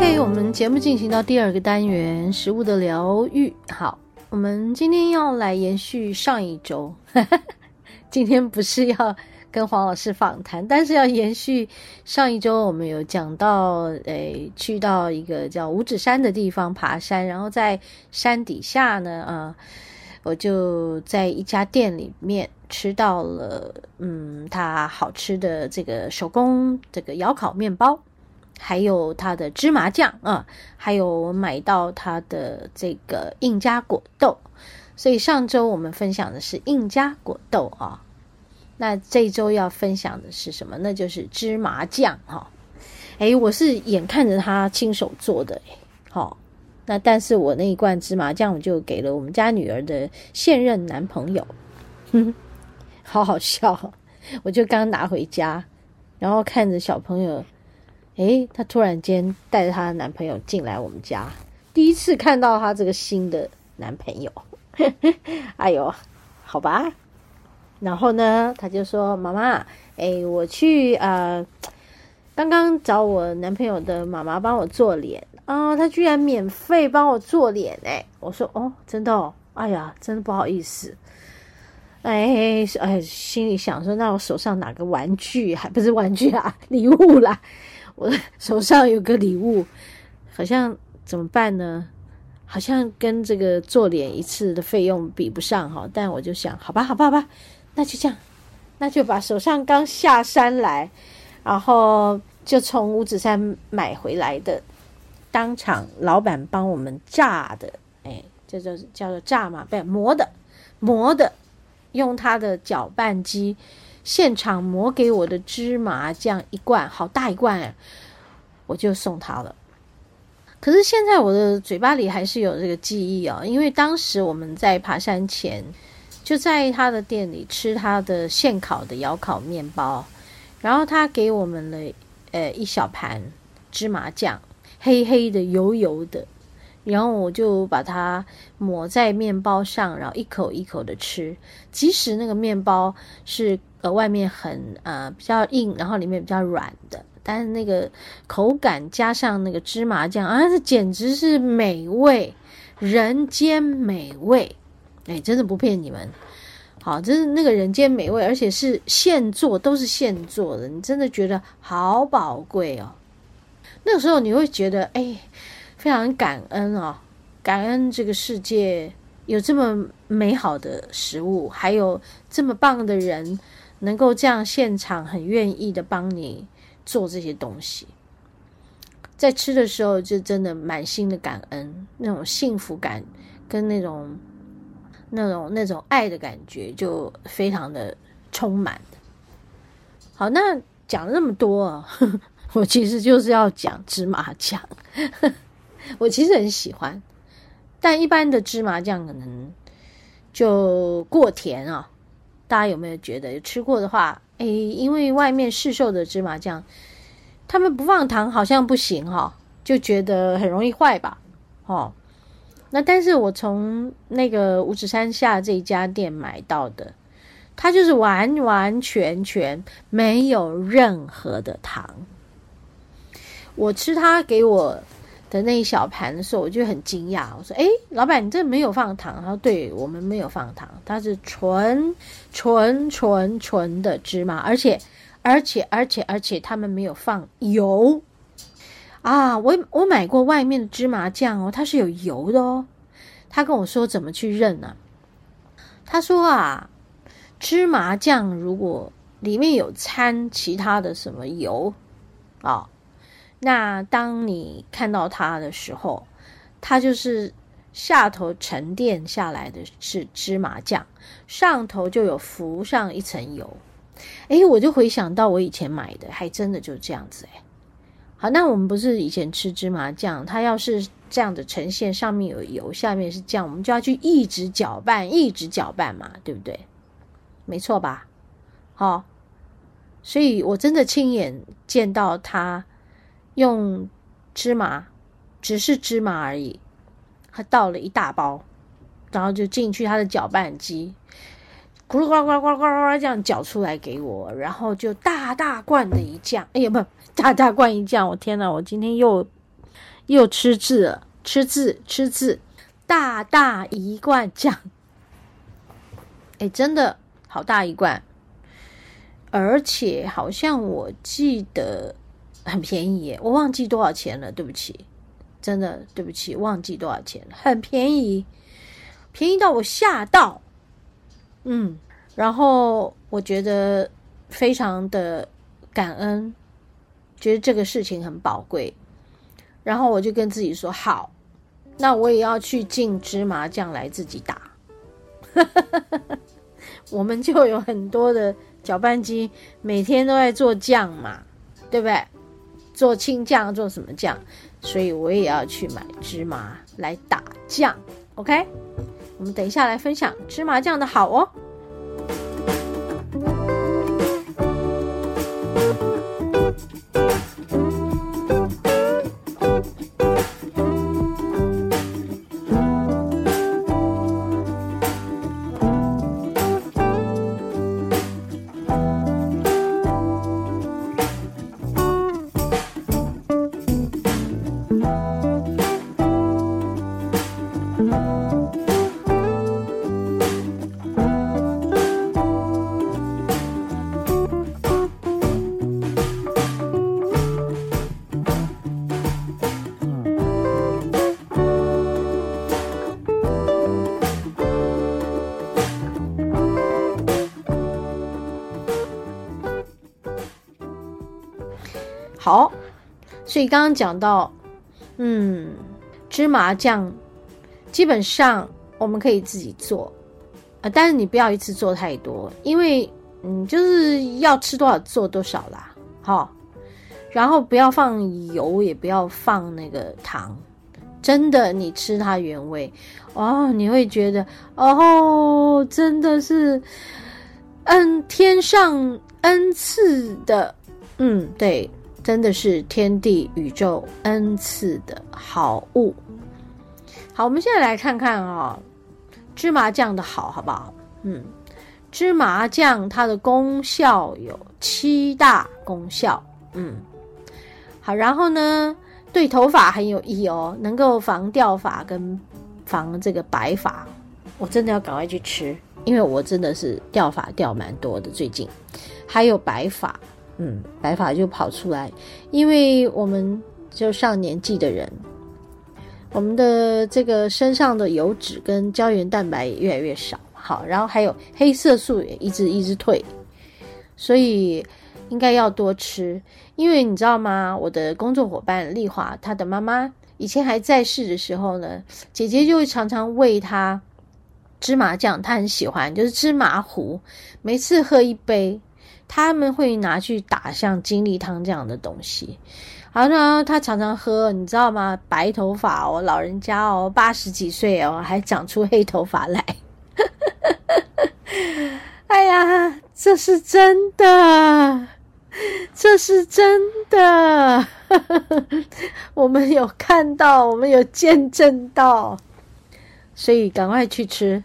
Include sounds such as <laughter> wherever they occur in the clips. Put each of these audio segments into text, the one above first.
OK，我们节目进行到第二个单元，食物的疗愈。好，我们今天要来延续上一周。<laughs> 今天不是要跟黄老师访谈，但是要延续上一周我们有讲到，诶，去到一个叫五指山的地方爬山，然后在山底下呢，啊，我就在一家店里面吃到了，嗯，它好吃的这个手工这个窑烤面包。还有它的芝麻酱啊，还有我买到它的这个印加果豆，所以上周我们分享的是印加果豆啊，那这周要分享的是什么？那就是芝麻酱哈。诶，我是眼看着他亲手做的诶，好，那但是我那一罐芝麻酱我就给了我们家女儿的现任男朋友，哼哼，好好笑，我就刚拿回家，然后看着小朋友。诶，她突然间带着她的男朋友进来我们家，第一次看到她这个新的男朋友，<laughs> 哎呦，好吧。然后呢，她就说：“妈妈，诶，我去呃，刚刚找我男朋友的妈妈帮我做脸啊，她居然免费帮我做脸诶，我说：“哦，真的哦，哎呀，真的不好意思。”哎哎，心里想说：“那我手上哪个玩具还不是玩具啊，<laughs> 礼物啦。”我 <laughs> 手上有个礼物，好像怎么办呢？好像跟这个做脸一次的费用比不上哈。但我就想，好吧，好吧，好吧，那就这样，那就把手上刚下山来，然后就从五指山买回来的，当场老板帮我们炸的，哎，这就叫做炸嘛，不磨的，磨的，用他的搅拌机。现场磨给我的芝麻酱一罐，好大一罐哎，我就送他了。可是现在我的嘴巴里还是有这个记忆哦，因为当时我们在爬山前就在他的店里吃他的现烤的窑烤面包，然后他给我们了呃一小盘芝麻酱，黑黑的油油的，然后我就把它抹在面包上，然后一口一口的吃，即使那个面包是。呃，外面很呃比较硬，然后里面比较软的，但是那个口感加上那个芝麻酱啊，这简直是美味，人间美味，哎，真的不骗你们，好，这是那个人间美味，而且是现做，都是现做的，你真的觉得好宝贵哦。那个时候你会觉得，哎，非常感恩哦，感恩这个世界有这么美好的食物，还有这么棒的人。能够这样现场很愿意的帮你做这些东西，在吃的时候就真的满心的感恩，那种幸福感跟那种那种那种爱的感觉就非常的充满。好，那讲了那么多，<laughs> 我其实就是要讲芝麻酱，<laughs> 我其实很喜欢，但一般的芝麻酱可能就过甜啊。大家有没有觉得有吃过的话，诶，因为外面市售的芝麻酱，他们不放糖好像不行哈、哦，就觉得很容易坏吧？哦，那但是我从那个五指山下这一家店买到的，它就是完完全全没有任何的糖。我吃它给我的那一小盘的时候，我就很惊讶。我说：“诶，老板，你这没有放糖？”他说：“对，我们没有放糖，它是纯纯纯纯的芝麻，而且而且而且而且他们没有放油啊！我我买过外面的芝麻酱哦，它是有油的哦。他跟我说怎么去认呢？他说啊，芝麻酱如果里面有掺其他的什么油啊。”那当你看到它的时候，它就是下头沉淀下来的是芝麻酱，上头就有浮上一层油。诶，我就回想到我以前买的，还真的就是这样子诶。好，那我们不是以前吃芝麻酱，它要是这样的呈现，上面有油，下面是酱，我们就要去一直搅拌，一直搅拌嘛，对不对？没错吧？好，所以我真的亲眼见到它用芝麻，只是芝麻而已，他倒了一大包，然后就进去他的搅拌机。咕噜咕噜咕噜咕噜咕噜这样搅出来给我，然后就大大罐的一酱，哎呀不，大大罐一酱，我天哪，我今天又又吃字了，吃字吃字，大大一罐酱，哎，真的好大一罐，而且好像我记得很便宜耶，我忘记多少钱了，对不起，真的对不起，忘记多少钱了，很便宜，便宜到我吓到。嗯，然后我觉得非常的感恩，觉得这个事情很宝贵。然后我就跟自己说：“好，那我也要去进芝麻酱来自己打。<laughs> ”我们就有很多的搅拌机，每天都在做酱嘛，对不对？做青酱，做什么酱？所以我也要去买芝麻来打酱。OK。我们等一下来分享芝麻酱的好哦。好，所以刚刚讲到，嗯，芝麻酱基本上我们可以自己做啊，但是你不要一次做太多，因为嗯，就是要吃多少做多少啦。好，然后不要放油，也不要放那个糖，真的，你吃它原味哦，你会觉得哦，真的是嗯，天上恩赐的，嗯，对。真的是天地宇宙恩赐的好物。好，我们现在来看看啊、哦，芝麻酱的好，好不好？嗯，芝麻酱它的功效有七大功效。嗯，好，然后呢，对头发很有益哦，能够防掉发跟防这个白发。我真的要赶快去吃，因为我真的是掉发掉蛮多的，最近还有白发。嗯，白发就跑出来，因为我们就上年纪的人，我们的这个身上的油脂跟胶原蛋白也越来越少，好，然后还有黑色素也一直一直退，所以应该要多吃。因为你知道吗？我的工作伙伴丽华，她的妈妈以前还在世的时候呢，姐姐就会常常喂她芝麻酱，她很喜欢，就是芝麻糊，每次喝一杯。他们会拿去打像精力汤这样的东西，好，呢，他常常喝，你知道吗？白头发哦，老人家哦，八十几岁哦，还长出黑头发来。<laughs> 哎呀，这是真的，这是真的，<laughs> 我们有看到，我们有见证到，所以赶快去吃，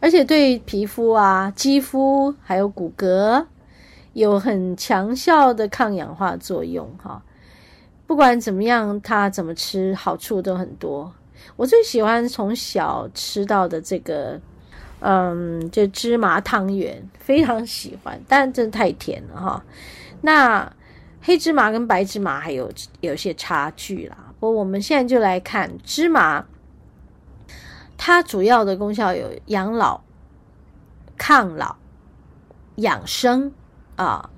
而且对皮肤啊、肌肤还有骨骼。有很强效的抗氧化作用，哈！不管怎么样，它怎么吃，好处都很多。我最喜欢从小吃到的这个，嗯，就芝麻汤圆，非常喜欢，但真的太甜了，哈。那黑芝麻跟白芝麻还有有些差距啦。不过我们现在就来看芝麻，它主要的功效有养老、抗老、养生。啊，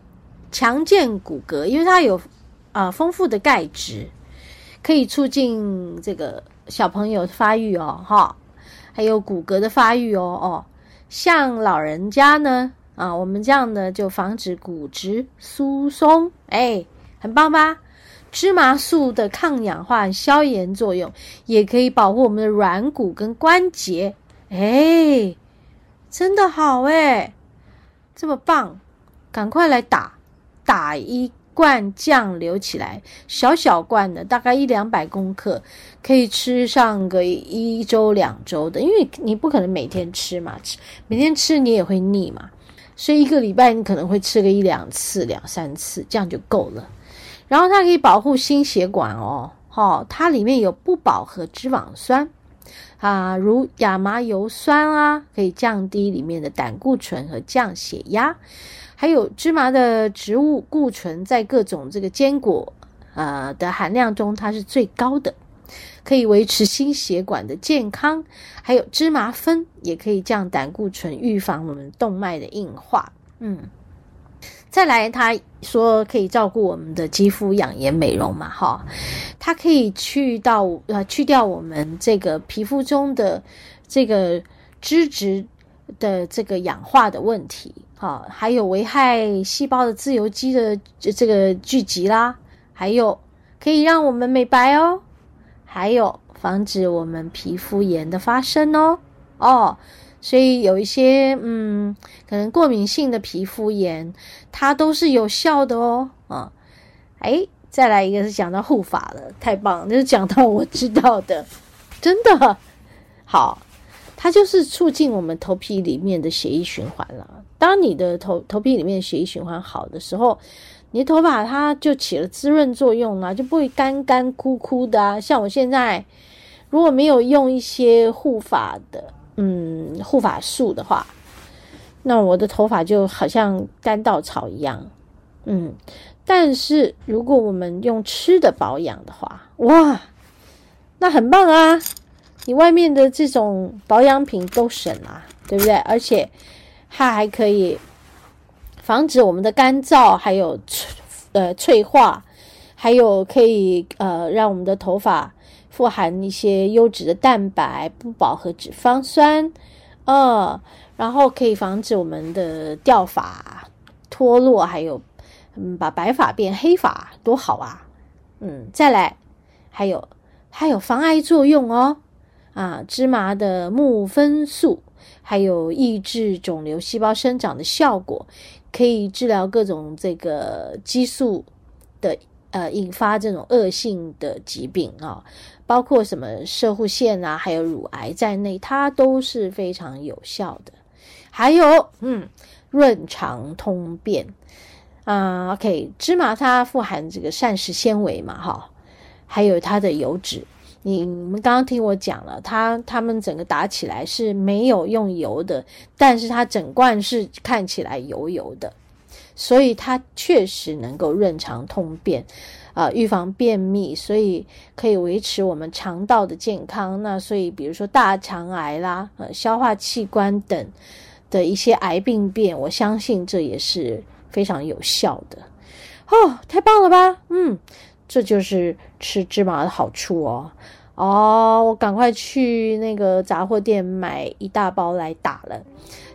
强健骨骼，因为它有啊丰富的钙质，可以促进这个小朋友发育哦，哈，还有骨骼的发育哦，哦，像老人家呢，啊，我们这样呢就防止骨质疏松，哎，很棒吧？芝麻素的抗氧化、消炎作用，也可以保护我们的软骨跟关节。哎，真的好哎，这么棒，赶快来打打一罐酱留起来，小小罐的，大概一两百公克，可以吃上个一周两周的，因为你不可能每天吃嘛，吃每天吃你也会腻嘛。所以一个礼拜你可能会吃个一两次、两三次，这样就够了。然后它可以保护心血管哦，哦，它里面有不饱和脂肪酸啊，如亚麻油酸啊，可以降低里面的胆固醇和降血压。还有芝麻的植物固醇在各种这个坚果呃的含量中，它是最高的。可以维持心血管的健康，还有芝麻酚也可以降胆固醇，预防我们动脉的硬化。嗯，再来，他说可以照顾我们的肌肤养颜美容嘛，哈，它可以去到呃去掉我们这个皮肤中的这个脂质的这个氧化的问题，好，还有危害细胞的自由基的这个聚集啦，还有可以让我们美白哦。还有防止我们皮肤炎的发生哦哦，所以有一些嗯，可能过敏性的皮肤炎，它都是有效的哦啊。哎，再来一个是讲到护发了，太棒了，就是讲到我知道的，真的好，它就是促进我们头皮里面的血液循环了。当你的头头皮里面血液循环好的时候。你的头发它就起了滋润作用啊，就不会干干枯枯的啊。像我现在如果没有用一些护发的，嗯，护发素的话，那我的头发就好像干稻草一样，嗯。但是如果我们用吃的保养的话，哇，那很棒啊！你外面的这种保养品都省啊，对不对？而且它还可以。防止我们的干燥，还有呃脆化，还有可以呃让我们的头发富含一些优质的蛋白、不饱和脂肪酸，呃，然后可以防止我们的掉发、脱落，还有嗯把白发变黑发，多好啊！嗯，再来，还有还有防癌作用哦，啊，芝麻的木酚素，还有抑制肿瘤细胞生长的效果。可以治疗各种这个激素的呃引发这种恶性的疾病啊，包括什么摄护腺啊，还有乳癌在内，它都是非常有效的。还有，嗯，润肠通便啊。OK，芝麻它富含这个膳食纤维嘛，哈，还有它的油脂。你们刚刚听我讲了，它它们整个打起来是没有用油的，但是它整罐是看起来油油的，所以它确实能够润肠通便，啊、呃，预防便秘，所以可以维持我们肠道的健康。那所以比如说大肠癌啦，呃，消化器官等的一些癌病变，我相信这也是非常有效的。哦，太棒了吧？嗯。这就是吃芝麻的好处哦！哦，我赶快去那个杂货店买一大包来打了。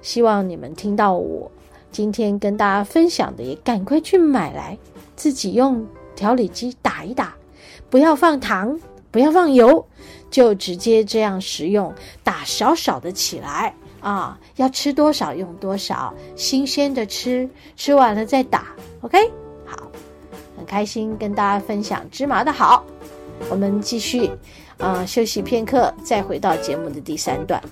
希望你们听到我今天跟大家分享的，也赶快去买来，自己用调理机打一打，不要放糖，不要放油，就直接这样食用，打少少的起来啊！要吃多少用多少，新鲜的吃，吃完了再打，OK 好。很开心跟大家分享芝麻的好，我们继续，啊、休息片刻，再回到节目的第三段。